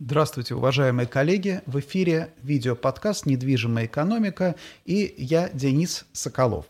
Здравствуйте, уважаемые коллеги! В эфире видеоподкаст «Недвижимая экономика» и я, Денис Соколов.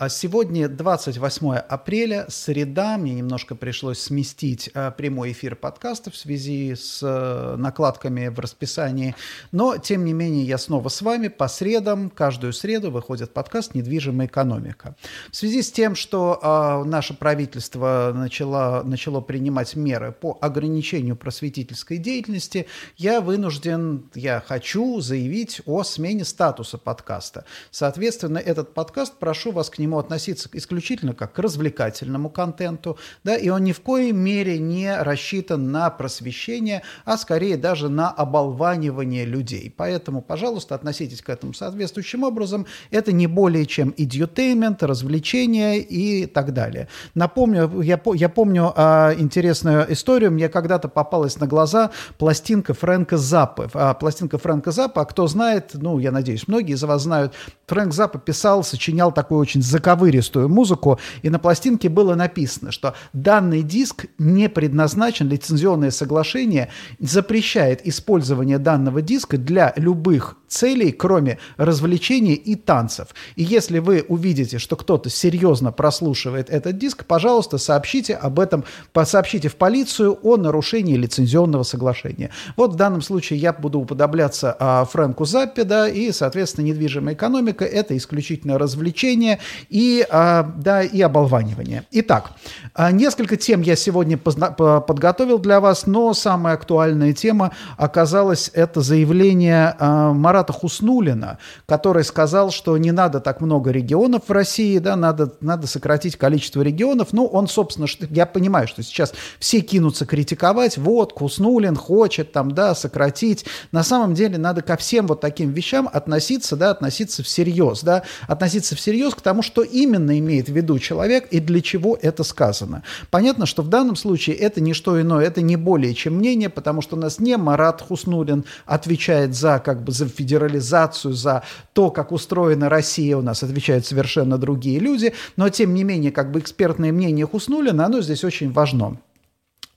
А сегодня 28 апреля, среда. Мне немножко пришлось сместить а, прямой эфир подкаста в связи с а, накладками в расписании. Но, тем не менее, я снова с вами. По средам, каждую среду выходит подкаст «Недвижимая экономика». В связи с тем, что а, наше правительство начало, начало принимать меры по ограничению просветительской деятельности, я вынужден, я хочу заявить о смене статуса подкаста. Соответственно, этот подкаст, прошу вас к нему нему относиться исключительно как к развлекательному контенту, да, и он ни в коей мере не рассчитан на просвещение, а скорее даже на оболванивание людей. Поэтому, пожалуйста, относитесь к этому соответствующим образом. Это не более чем идиотеймент, развлечение и так далее. Напомню, я, я помню а, интересную историю. Мне когда-то попалась на глаза пластинка Фрэнка Заппы. А, пластинка Фрэнка Заппа, а кто знает, ну, я надеюсь, многие из вас знают, Фрэнк Заппа писал, сочинял такую очень заковыристую музыку, и на пластинке было написано, что данный диск не предназначен, лицензионное соглашение запрещает использование данного диска для любых целей, кроме развлечений и танцев. И если вы увидите, что кто-то серьезно прослушивает этот диск, пожалуйста, сообщите об этом, сообщите в полицию о нарушении лицензионного соглашения. Вот в данном случае я буду уподобляться а, Фрэнку Заппе, да, и, соответственно, недвижимая экономика – это исключительно развлечение и, а, да, и оболванивание. Итак, а, несколько тем я сегодня подготовил для вас, но самая актуальная тема оказалась это заявление а, Марата Хуснулина, который сказал, что не надо так много регионов в России, да, надо, надо сократить количество регионов. Ну, он, собственно, я понимаю, что сейчас все кинутся критиковать, вот, Хуснулин хочет там, да, сократить. На самом деле надо ко всем вот таким вещам относиться, да, относиться всерьез, да, относиться всерьез к тому, что именно имеет в виду человек и для чего это сказано. Понятно, что в данном случае это не что иное, это не более чем мнение, потому что у нас не Марат Хуснулин отвечает за, как бы, за федерализацию, за то, как устроена Россия, у нас отвечают совершенно другие люди, но тем не менее, как бы экспертное мнение Хуснулина, оно здесь очень важно.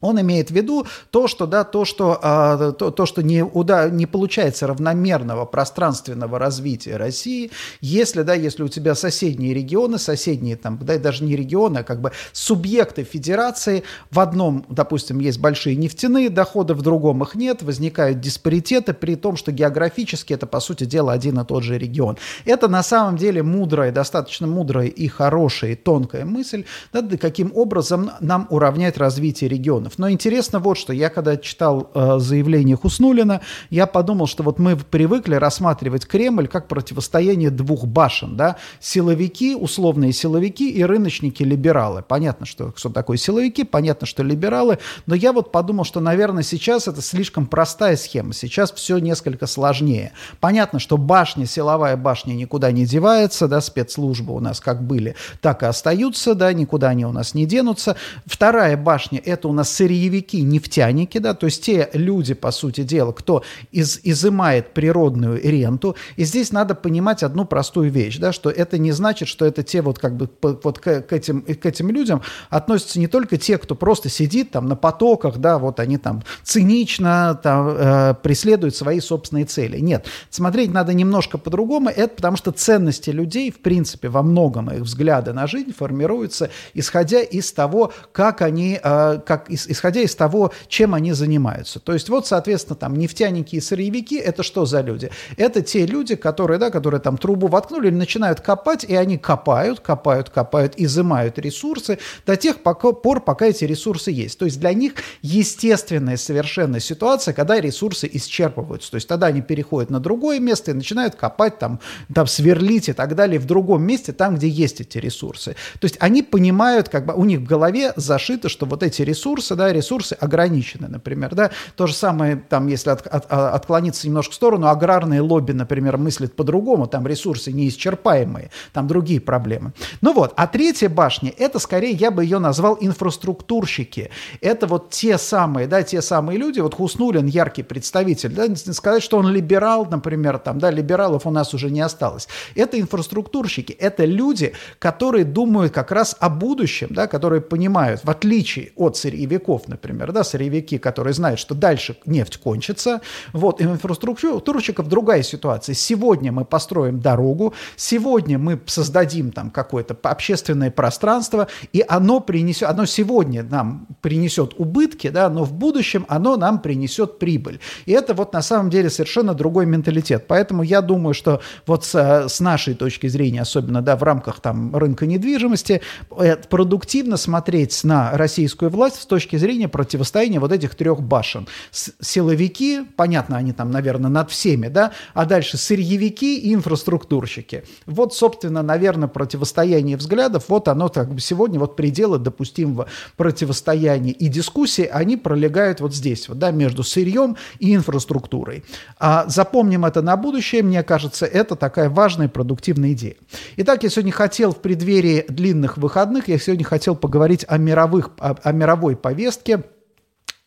Он имеет в виду то, что, да, то, что, а, то, то, что не, уда, не получается равномерного пространственного развития России, если, да, если у тебя соседние регионы, соседние там, да, даже не регионы, а как бы субъекты федерации, в одном, допустим, есть большие нефтяные доходы, в другом их нет, возникают диспаритеты, при том, что географически это, по сути дела, один и тот же регион. Это на самом деле мудрая, достаточно мудрая и хорошая, и тонкая мысль, да, каким образом нам уравнять развитие регионов. Но интересно вот что, я когда читал э, заявление Хуснулина, я подумал, что вот мы привыкли рассматривать Кремль как противостояние двух башен, да, силовики, условные силовики и рыночники-либералы. Понятно, что, что такое силовики, понятно, что либералы, но я вот подумал, что, наверное, сейчас это слишком простая схема, сейчас все несколько сложнее. Понятно, что башня, силовая башня никуда не девается, да, спецслужбы у нас как были, так и остаются, да, никуда они у нас не денутся. Вторая башня – это у нас сырьевики, нефтяники, да, то есть те люди, по сути дела, кто из, изымает природную ренту. И здесь надо понимать одну простую вещь, да, что это не значит, что это те вот как бы вот к, к, этим, к этим людям относятся не только те, кто просто сидит там на потоках, да, вот они там цинично там, э, преследуют свои собственные цели. Нет, смотреть надо немножко по-другому, это потому что ценности людей, в принципе, во многом их взгляды на жизнь формируются, исходя из того, как они, э, как из, исходя из того, чем они занимаются. То есть вот, соответственно, там нефтяники и сырьевики – это что за люди? Это те люди, которые, да, которые там трубу воткнули, начинают копать, и они копают, копают, копают, изымают ресурсы до тех пор, пока эти ресурсы есть. То есть для них естественная совершенно ситуация, когда ресурсы исчерпываются. То есть тогда они переходят на другое место и начинают копать, там, там сверлить и так далее в другом месте, там, где есть эти ресурсы. То есть они понимают, как бы у них в голове зашито, что вот эти ресурсы, да, да, ресурсы ограничены, например, да, то же самое, там, если от, от, а, отклониться немножко в сторону, аграрные лобби, например, мыслят по-другому, там ресурсы неисчерпаемые, там другие проблемы. Ну вот, а третья башня, это скорее, я бы ее назвал инфраструктурщики, это вот те самые, да, те самые люди, вот Хуснулин яркий представитель, да, сказать, что он либерал, например, там, да, либералов у нас уже не осталось, это инфраструктурщики, это люди, которые думают как раз о будущем, да, которые понимают, в отличие от сырьевиков, сырьевиков, например, да, сырьевики, которые знают, что дальше нефть кончится. Вот, и инфраструктурщиков другая ситуация. Сегодня мы построим дорогу, сегодня мы создадим там какое-то общественное пространство, и оно принесет, оно сегодня нам принесет убытки, да, но в будущем оно нам принесет прибыль. И это вот на самом деле совершенно другой менталитет. Поэтому я думаю, что вот с, с нашей точки зрения, особенно да, в рамках там, рынка недвижимости, э, продуктивно смотреть на российскую власть с точки зрения противостояния вот этих трех башен. Силовики, понятно, они там, наверное, над всеми, да, а дальше сырьевики и инфраструктурщики. Вот, собственно, наверное, противостояние взглядов, вот оно как бы сегодня, вот пределы допустимого противостояния и дискуссии, они пролегают вот здесь, вот, да, между сырьем и инфраструктурой. А запомним это на будущее, мне кажется, это такая важная продуктивная идея. Итак, я сегодня хотел в преддверии длинных выходных, я сегодня хотел поговорить о мировых, о, о мировой повестке, повестке –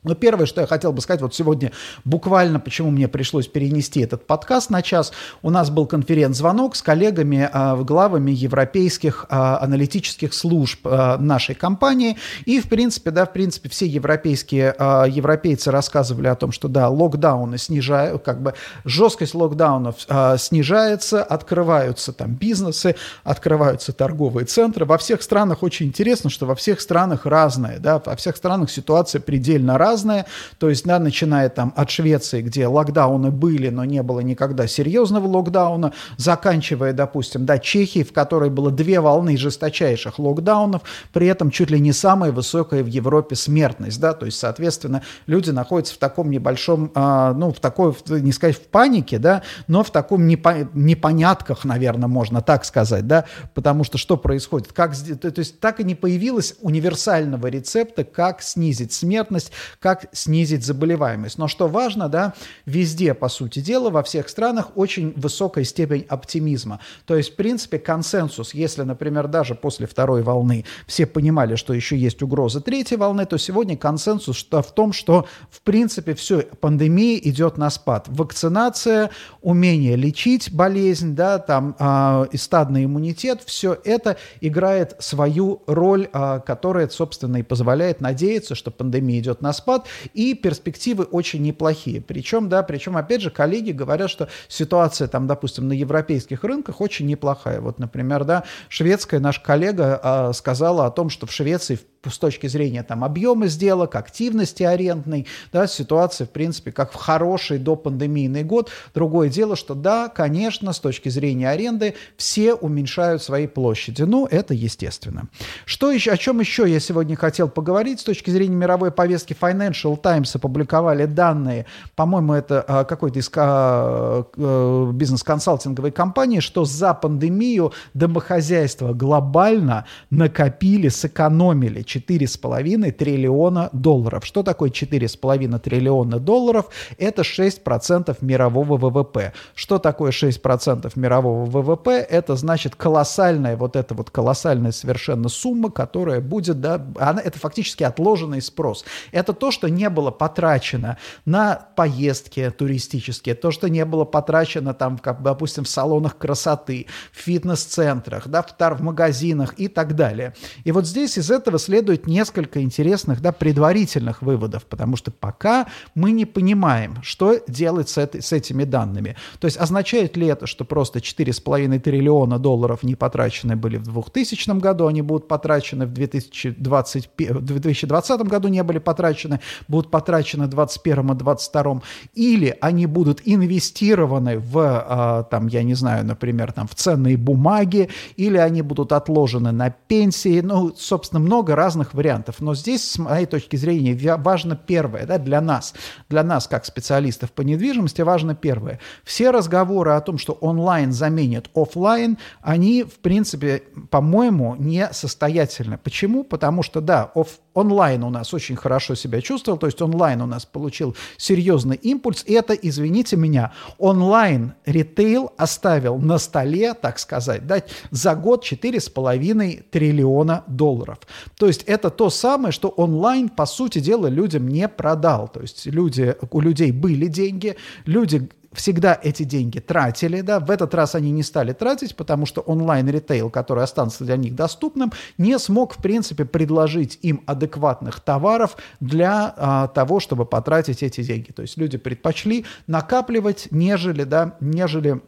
но первое, что я хотел бы сказать, вот сегодня буквально, почему мне пришлось перенести этот подкаст на час, у нас был конференц-звонок с коллегами, э, главами европейских э, аналитических служб э, нашей компании, и, в принципе, да, в принципе, все европейские европейцы рассказывали о том, что, да, локдауны снижают, как бы жесткость локдаунов снижается, открываются там бизнесы, открываются торговые центры. Во всех странах очень интересно, что во всех странах разное, да, во всех странах ситуация предельно разная, разное. То есть, да, начиная там от Швеции, где локдауны были, но не было никогда серьезного локдауна, заканчивая, допустим, да, Чехии, в которой было две волны жесточайших локдаунов, при этом чуть ли не самая высокая в Европе смертность, да, то есть, соответственно, люди находятся в таком небольшом, э, ну, в такой, не сказать в панике, да, но в таком непо- непонятках, наверное, можно так сказать, да, потому что что происходит, как, то, есть так и не появилось универсального рецепта, как снизить смертность, как снизить заболеваемость. Но что важно, да, везде, по сути дела, во всех странах очень высокая степень оптимизма. То есть, в принципе, консенсус, если, например, даже после второй волны все понимали, что еще есть угроза третьей волны, то сегодня консенсус что, в том, что, в принципе, все, пандемия идет на спад. Вакцинация, умение лечить болезнь, да, там, э, и стадный иммунитет, все это играет свою роль, э, которая, собственно, и позволяет надеяться, что пандемия идет на спад, спад, и перспективы очень неплохие. Причем, да, причем, опять же, коллеги говорят, что ситуация там, допустим, на европейских рынках очень неплохая. Вот, например, да, шведская наша коллега а, сказала о том, что в Швеции с точки зрения там, объема сделок, активности арендной, да, ситуация, в принципе, как в хороший допандемийный год. Другое дело, что да, конечно, с точки зрения аренды все уменьшают свои площади. Ну, это естественно. Что еще, о чем еще я сегодня хотел поговорить с точки зрения мировой повестки Financial Times опубликовали данные, по-моему, это а, какой-то из а, э, бизнес-консалтинговой компании, что за пандемию домохозяйства глобально накопили, сэкономили 4,5 триллиона долларов. Что такое 4,5 триллиона долларов? Это 6% мирового ВВП. Что такое 6% мирового ВВП? Это значит колоссальная, вот эта вот колоссальная совершенно сумма, которая будет, да, она, это фактически отложенный спрос. Это то, что не было потрачено на поездки туристические, то, что не было потрачено там, как, допустим, в салонах красоты, в фитнес-центрах, да, в, в магазинах и так далее. И вот здесь из этого следует несколько интересных, да, предварительных выводов, потому что пока мы не понимаем, что делать с, этой, с этими данными. То есть означает ли это, что просто 4,5 триллиона долларов не потрачены были в 2000 году, они будут потрачены в 2020, в 2020 году, не были потрачены, будут потрачены в 2021 и 2022, или они будут инвестированы в, а, там, я не знаю, например, там, в ценные бумаги, или они будут отложены на пенсии, ну, собственно, много разных вариантов. Но здесь, с моей точки зрения, важно первое, да, для нас, для нас, как специалистов по недвижимости, важно первое. Все разговоры о том, что онлайн заменит офлайн, они, в принципе, по-моему, не состоятельны. Почему? Потому что, да, оф онлайн у нас очень хорошо себя чувствовал, то есть онлайн у нас получил серьезный импульс, и это, извините меня, онлайн ритейл оставил на столе, так сказать, да, за год 4,5 триллиона долларов. То есть это то самое, что онлайн, по сути дела, людям не продал. То есть люди, у людей были деньги, люди всегда эти деньги тратили, да, в этот раз они не стали тратить, потому что онлайн-ритейл, который останется для них доступным, не смог, в принципе, предложить им адекватных товаров для а, того, чтобы потратить эти деньги. То есть люди предпочли накапливать, нежели, да, нежели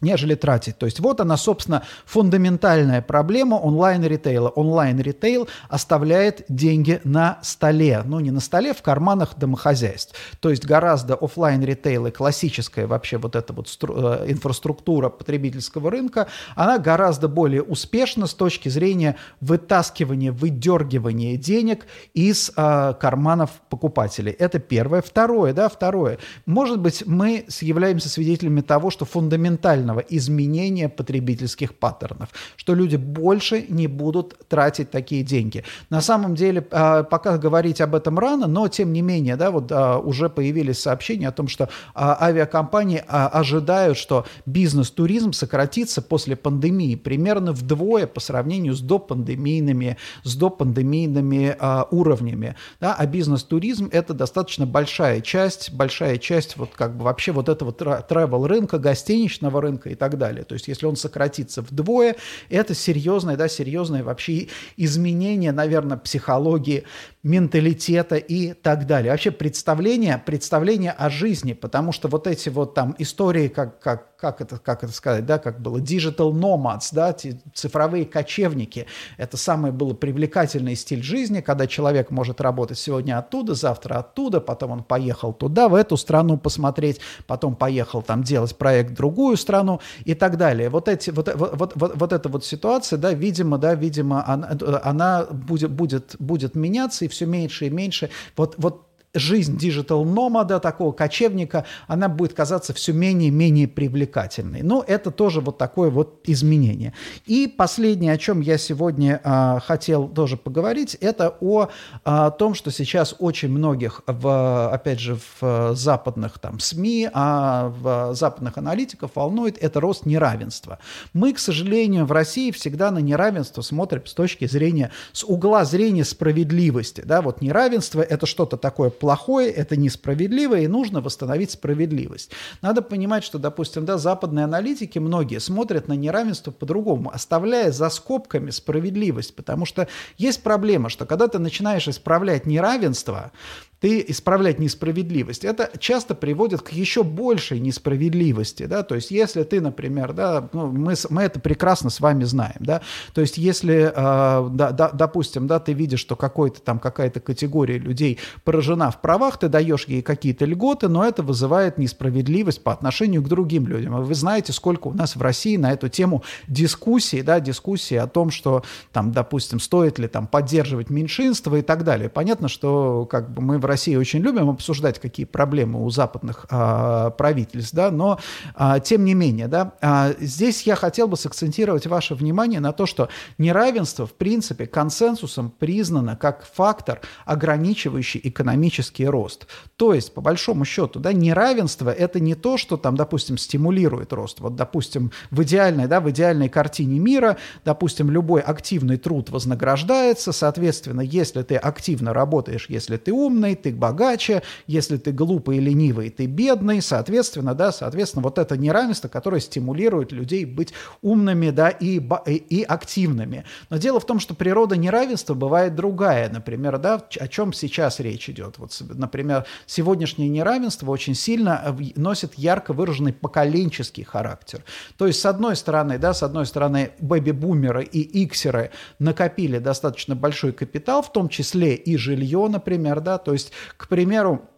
нежели тратить. То есть вот она, собственно, фундаментальная проблема онлайн-ритейла. Онлайн-ритейл оставляет деньги на столе. Ну, не на столе, в карманах домохозяйств. То есть гораздо офлайн ритейла классическая вообще вот эта вот э, инфраструктура потребительского рынка, она гораздо более успешна с точки зрения вытаскивания, выдергивания денег из э, карманов покупателей. Это первое. Второе, да, второе. Может быть, мы являемся свидетелями того, что фундаментально радикального изменения потребительских паттернов, что люди больше не будут тратить такие деньги. На самом деле, а, пока говорить об этом рано, но тем не менее, да, вот а, уже появились сообщения о том, что а, авиакомпании ожидают, что бизнес-туризм сократится после пандемии примерно вдвое по сравнению с допандемийными, с допандемийными уровнями. Да, а бизнес-туризм – это достаточно большая часть, большая часть вот как бы вообще вот этого travel рынка, гостиничного рынка, рынка и так далее. То есть если он сократится вдвое, это серьезное, да, серьезное вообще изменение, наверное, психологии менталитета и так далее. Вообще представление, представление о жизни, потому что вот эти вот там истории, как, как, как, это, как это сказать, да, как было, digital nomads, да, цифровые кочевники, это самый был привлекательный стиль жизни, когда человек может работать сегодня оттуда, завтра оттуда, потом он поехал туда, в эту страну посмотреть, потом поехал там делать проект в другую страну и так далее. Вот, эти, вот, вот, вот, вот эта вот ситуация, да, видимо, да, видимо, она, она будет, будет, будет меняться, и все меньше и меньше. Вот, вот жизнь digital nomad а, такого кочевника, она будет казаться все менее и менее привлекательной. Но это тоже вот такое вот изменение. И последнее, о чем я сегодня а, хотел тоже поговорить, это о, о том, что сейчас очень многих, в, опять же, в западных там СМИ, а в западных аналитиков волнует это рост неравенства. Мы, к сожалению, в России всегда на неравенство смотрим с точки зрения, с угла зрения справедливости. Да? Вот неравенство – это что-то такое плохое, это несправедливо, и нужно восстановить справедливость. Надо понимать, что, допустим, да, западные аналитики многие смотрят на неравенство по-другому, оставляя за скобками справедливость, потому что есть проблема, что когда ты начинаешь исправлять неравенство, ты исправлять несправедливость. Это часто приводит к еще большей несправедливости, да, то есть если ты, например, да, ну, мы, мы это прекрасно с вами знаем, да, то есть если, э, да, да, допустим, да, ты видишь, что какой-то там какая-то категория людей поражена в правах, ты даешь ей какие-то льготы, но это вызывает несправедливость по отношению к другим людям. вы знаете, сколько у нас в России на эту тему дискуссий, да, дискуссии о том, что там, допустим, стоит ли там поддерживать меньшинство и так далее. Понятно, что как бы мы в России очень любим обсуждать, какие проблемы у западных а, правительств, да, но а, тем не менее, да, а, здесь я хотел бы сакцентировать ваше внимание на то, что неравенство, в принципе, консенсусом признано как фактор, ограничивающий экономический рост. То есть, по большому счету, да, неравенство – это не то, что там, допустим, стимулирует рост. Вот, допустим, в идеальной, да, в идеальной картине мира, допустим, любой активный труд вознаграждается, соответственно, если ты активно работаешь, если ты умный, ты богаче, если ты глупый и ленивый, ты бедный, соответственно, да, соответственно, вот это неравенство, которое стимулирует людей быть умными, да, и, и, и активными. Но дело в том, что природа неравенства бывает другая, например, да, о чем сейчас речь идет. Вот, например, сегодняшнее неравенство очень сильно носит ярко выраженный поколенческий характер. То есть, с одной стороны, да, с одной стороны, бэби-бумеры и иксеры накопили достаточно большой капитал, в том числе и жилье, например, да, то есть есть, к примеру,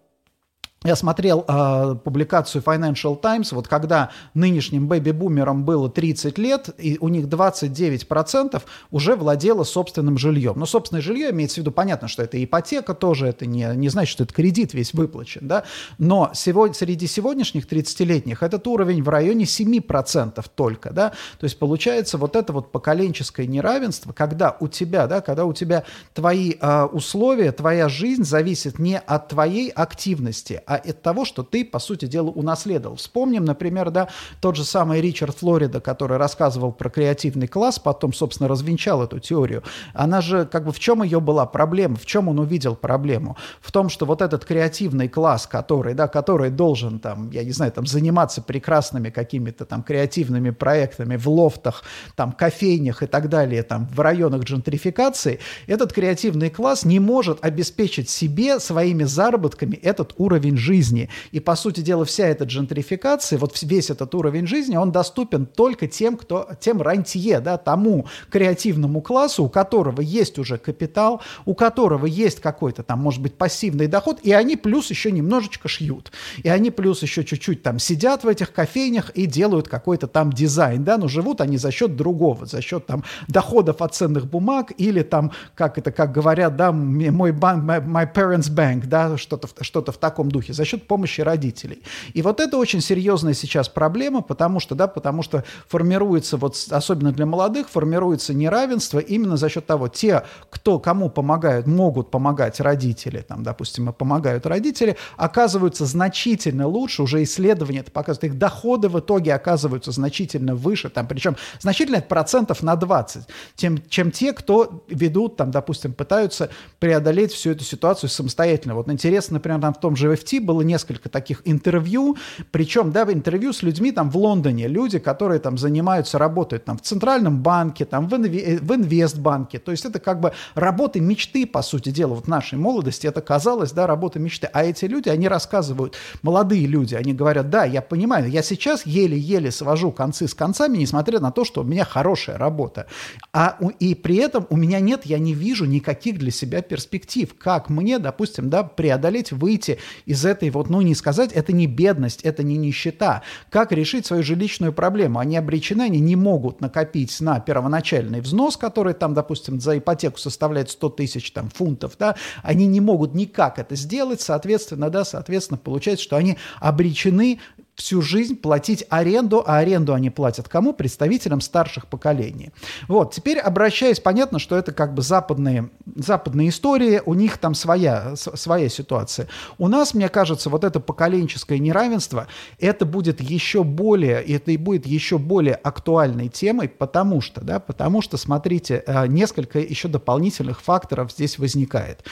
я смотрел э, публикацию Financial Times, вот когда нынешним бэби-бумерам было 30 лет, и у них 29% уже владело собственным жильем. Но собственное жилье имеется в виду, понятно, что это ипотека тоже, это не, не значит, что это кредит весь выплачен, да? но сегодня, среди сегодняшних 30-летних этот уровень в районе 7% только, да? то есть получается вот это вот поколенческое неравенство, когда у тебя, да, когда у тебя твои э, условия, твоя жизнь зависит не от твоей активности, а от того, что ты, по сути дела, унаследовал. Вспомним, например, да, тот же самый Ричард Флорида, который рассказывал про креативный класс, потом, собственно, развенчал эту теорию. Она же, как бы, в чем ее была проблема, в чем он увидел проблему? В том, что вот этот креативный класс, который, да, который должен, там, я не знаю, там, заниматься прекрасными какими-то там креативными проектами в лофтах, там, кофейнях и так далее, там, в районах джентрификации, этот креативный класс не может обеспечить себе своими заработками этот уровень жизни. И, по сути дела, вся эта джентрификация, вот весь этот уровень жизни, он доступен только тем, кто, тем рантье, да, тому креативному классу, у которого есть уже капитал, у которого есть какой-то там, может быть, пассивный доход, и они плюс еще немножечко шьют. И они плюс еще чуть-чуть там сидят в этих кофейнях и делают какой-то там дизайн, да, но живут они за счет другого, за счет там доходов от ценных бумаг или там, как это, как говорят, да, мой банк, my, my parents bank, да, что-то что в таком духе, за счет помощи родителей. И вот это очень серьезная сейчас проблема, потому что, да, потому что формируется, вот особенно для молодых, формируется неравенство именно за счет того, те, кто кому помогают, могут помогать родители, там, допустим, помогают родители, оказываются значительно лучше, уже исследования это показывают, их доходы в итоге оказываются значительно выше, там, причем значительно процентов на 20, тем, чем те, кто ведут, там, допустим, пытаются преодолеть всю эту ситуацию самостоятельно. Вот интересно, например, там в том же FT было несколько таких интервью, причем, да, интервью с людьми там в Лондоне, люди, которые там занимаются, работают там в Центральном банке, там в, инве- в инвестбанке, то есть это как бы работы мечты, по сути дела, вот в нашей молодости. Это казалось, да, работа мечты, а эти люди, они рассказывают, молодые люди, они говорят, да, я понимаю, я сейчас еле-еле свожу концы с концами, несмотря на то, что у меня хорошая работа, а и при этом у меня нет, я не вижу никаких для себя перспектив, как мне, допустим, да, преодолеть, выйти из этой вот, ну, не сказать, это не бедность, это не нищета, как решить свою жилищную проблему, они обречены, они не могут накопить на первоначальный взнос, который там, допустим, за ипотеку составляет 100 тысяч там фунтов, да, они не могут никак это сделать, соответственно, да, соответственно, получается, что они обречены всю жизнь платить аренду, а аренду они платят кому? Представителям старших поколений. Вот, теперь обращаясь, понятно, что это как бы западные, западные истории, у них там своя, своя ситуация. У нас, мне кажется, вот это поколенческое неравенство, это будет еще более, это и будет еще более актуальной темой, потому что, да, потому что, смотрите, э, несколько еще дополнительных факторов здесь возникает.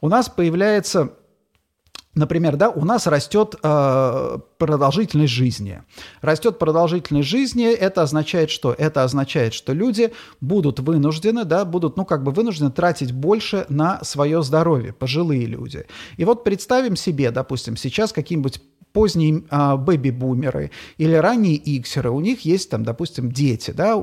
У нас появляется Например, да, у нас растет э, продолжительность жизни. Растет продолжительность жизни, это означает что? Это означает, что люди будут вынуждены, да, будут, ну, как бы вынуждены тратить больше на свое здоровье, пожилые люди. И вот представим себе, допустим, сейчас какие-нибудь поздние а, бэби-бумеры или ранние иксеры, у них есть там, допустим, дети, да,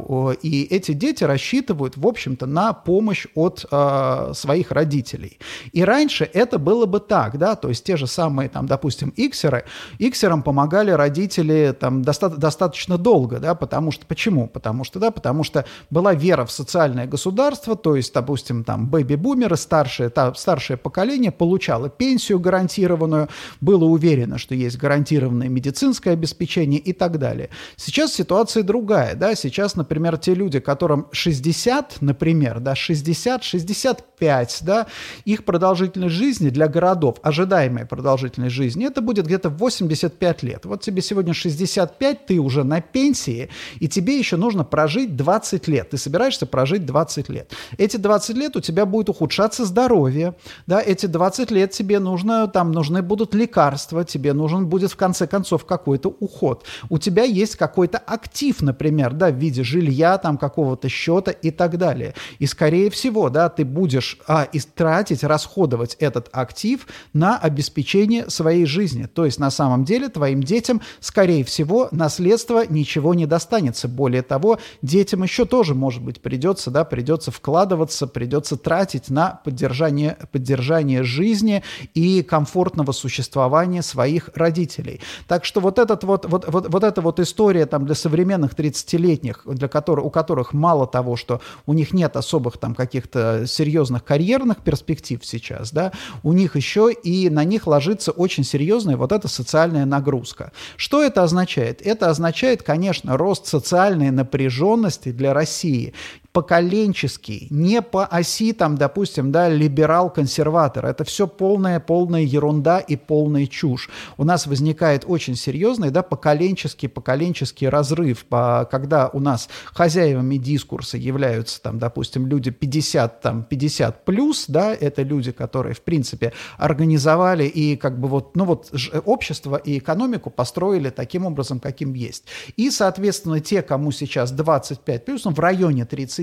и эти дети рассчитывают, в общем-то, на помощь от а, своих родителей. И раньше это было бы так, да, то есть те же самые, там, допустим, иксеры, иксерам помогали родители там доста- достаточно долго, да, потому что, почему? Потому что, да, потому что была вера в социальное государство, то есть, допустим, там, бэби-бумеры, старшее, та, старшее поколение получало пенсию гарантированную, было уверено, что есть гарантированное медицинское обеспечение и так далее. Сейчас ситуация другая, да, сейчас, например, те люди, которым 60, например, да, 60, 65, да, их продолжительность жизни для городов, ожидаемая продолжительность жизни, это будет где-то 85 лет. Вот тебе сегодня 65, ты уже на пенсии, и тебе еще нужно прожить 20 лет. Ты собираешься прожить 20 лет. Эти 20 лет у тебя будет ухудшаться здоровье, да, эти 20 лет тебе нужно, там нужны будут лекарства, тебе нужен будет в конце концов какой-то уход. У тебя есть какой-то актив, например, да, в виде жилья, там какого-то счета и так далее. И скорее всего, да, ты будешь а, тратить, расходовать этот актив на обеспечение своей жизни. То есть на самом деле твоим детям, скорее всего, наследство ничего не достанется. Более того, детям еще тоже, может быть, придется, да, придется вкладываться, придется тратить на поддержание, поддержание жизни и комфортного существования своих родителей родителей. Так что вот, этот вот, вот, вот, вот эта вот история там для современных 30-летних, для которых, у которых мало того, что у них нет особых там каких-то серьезных карьерных перспектив сейчас, да, у них еще и на них ложится очень серьезная вот эта социальная нагрузка. Что это означает? Это означает, конечно, рост социальной напряженности для России. Поколенческий, не по оси, там, допустим, да, либерал-консерватор. Это все полная, полная ерунда и полная чушь. У нас возникает очень серьезный, да, поколенческий, поколенческий разрыв, когда у нас хозяевами дискурса являются, там, допустим, люди 50, там, 50 плюс, да, это люди, которые, в принципе, организовали и как бы вот, ну вот, общество и экономику построили таким образом, каким есть. И, соответственно, те, кому сейчас 25 плюс, ну, в районе 30,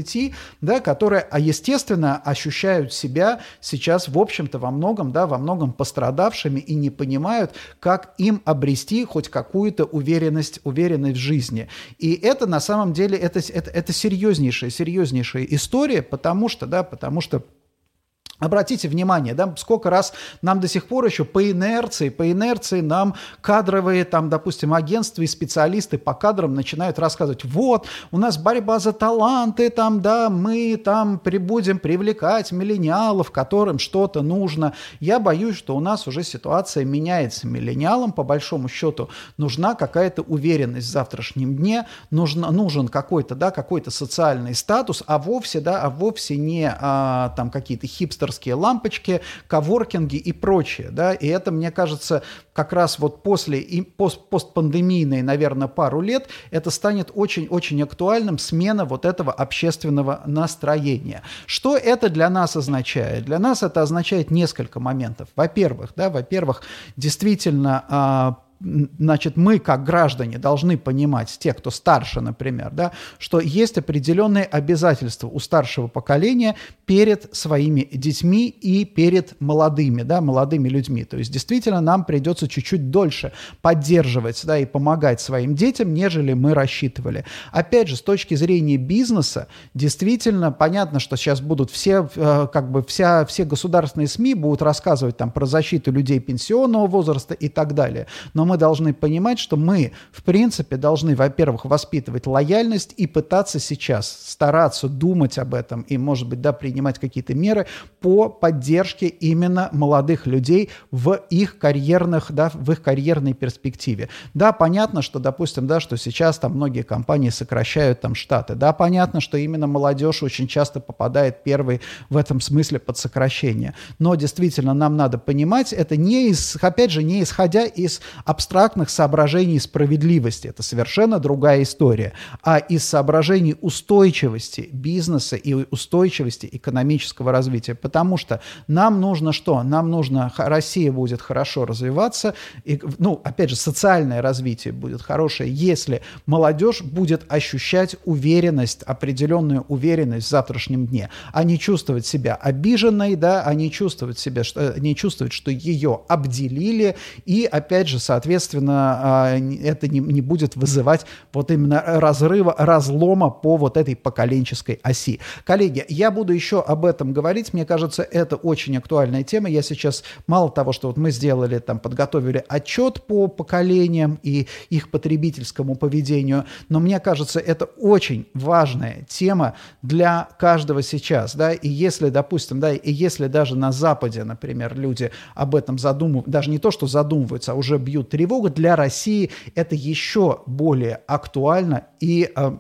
да, которые, а естественно, ощущают себя сейчас, в общем-то, во многом, да, во многом пострадавшими и не понимают, как им обрести хоть какую-то уверенность, уверенность в жизни. И это на самом деле, это, это, это серьезнейшая, серьезнейшая история, потому что, да, потому что Обратите внимание, да, сколько раз нам до сих пор еще по инерции, по инерции нам кадровые, там, допустим, агентства и специалисты по кадрам начинают рассказывать, вот, у нас борьба за таланты, там, да, мы там прибудем привлекать миллениалов, которым что-то нужно. Я боюсь, что у нас уже ситуация меняется. Миллениалам, по большому счету, нужна какая-то уверенность в завтрашнем дне, нужно, нужен какой-то, да, какой-то социальный статус, а вовсе, да, а вовсе не а, там какие-то хипстеры хипстерские лампочки, коворкинги и прочее, да, и это, мне кажется, как раз вот после и пост, постпандемийной, наверное, пару лет, это станет очень-очень актуальным, смена вот этого общественного настроения. Что это для нас означает? Для нас это означает несколько моментов. Во-первых, да, во-первых, действительно, а, значит, мы, как граждане, должны понимать, те, кто старше, например, да, что есть определенные обязательства у старшего поколения перед своими детьми и перед молодыми, да, молодыми людьми. То есть, действительно, нам придется чуть-чуть дольше поддерживать, да, и помогать своим детям, нежели мы рассчитывали. Опять же, с точки зрения бизнеса, действительно, понятно, что сейчас будут все, э, как бы, вся, все государственные СМИ будут рассказывать там про защиту людей пенсионного возраста и так далее. Но мы должны понимать, что мы, в принципе, должны, во-первых, воспитывать лояльность и пытаться сейчас стараться думать об этом и, может быть, да, принимать какие-то меры по поддержке именно молодых людей в их карьерных, да, в их карьерной перспективе. Да, понятно, что, допустим, да, что сейчас там многие компании сокращают там штаты. Да, понятно, что именно молодежь очень часто попадает первой в этом смысле под сокращение. Но действительно нам надо понимать, это не из, опять же, не исходя из абстрактных соображений справедливости. Это совершенно другая история. А из соображений устойчивости бизнеса и устойчивости экономического развития. Потому что нам нужно что? Нам нужно, Россия будет хорошо развиваться, и, ну, опять же, социальное развитие будет хорошее, если молодежь будет ощущать уверенность, определенную уверенность в завтрашнем дне, а не чувствовать себя обиженной, да, а не чувствовать себя, что, не чувствовать, что ее обделили, и, опять же, соответственно, соответственно, а, это не, не будет вызывать вот именно разрыва, разлома по вот этой поколенческой оси. Коллеги, я буду еще об этом говорить. Мне кажется, это очень актуальная тема. Я сейчас, мало того, что вот мы сделали, там, подготовили отчет по поколениям и их потребительскому поведению, но мне кажется, это очень важная тема для каждого сейчас, да, и если, допустим, да, и если даже на Западе, например, люди об этом задумываются, даже не то, что задумываются, а уже бьют тревога для России это еще более актуально и э,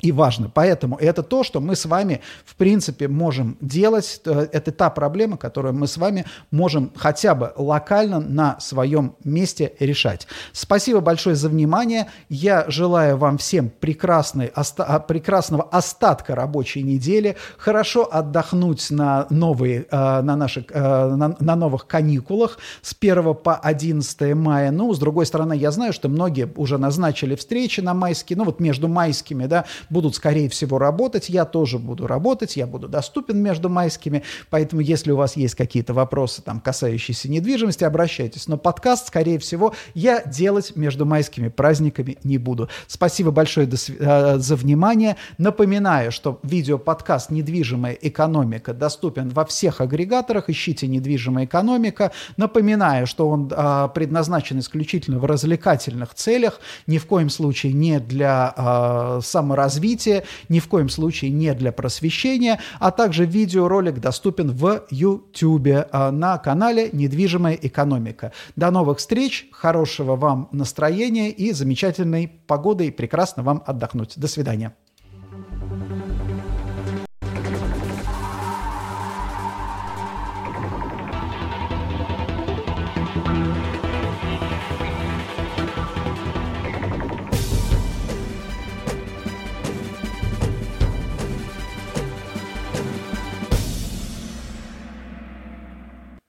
и важно. Поэтому это то, что мы с вами, в принципе, можем делать. Э, это та проблема, которую мы с вами можем хотя бы локально на своем месте решать. Спасибо большое за внимание. Я желаю вам всем прекрасной, оста а, прекрасного остатка рабочей недели, хорошо отдохнуть на, новые, э, на, наших, э, на, на новых каникулах с 1 по 11 мая. Ну, с другой стороны, я знаю, что многие уже назначили встречи на майские, ну вот между майскими, да, будут, скорее всего, работать. Я тоже буду работать, я буду доступен между майскими. Поэтому, если у вас есть какие-то вопросы, там, касающиеся недвижимости, обращайтесь. Но подкаст, скорее всего, я делать между майскими праздниками не буду. Спасибо большое э, за внимание. Напоминаю, что видеоподкаст «Недвижимая экономика» доступен во всех агрегаторах. Ищите «Недвижимая экономика». Напоминаю, что он э, предназначен исключительно в развлекательных целях, ни в коем случае не для э, саморазвития развития, ни в коем случае не для просвещения, а также видеоролик доступен в YouTube а, на канале «Недвижимая экономика». До новых встреч, хорошего вам настроения и замечательной погоды, и прекрасно вам отдохнуть. До свидания.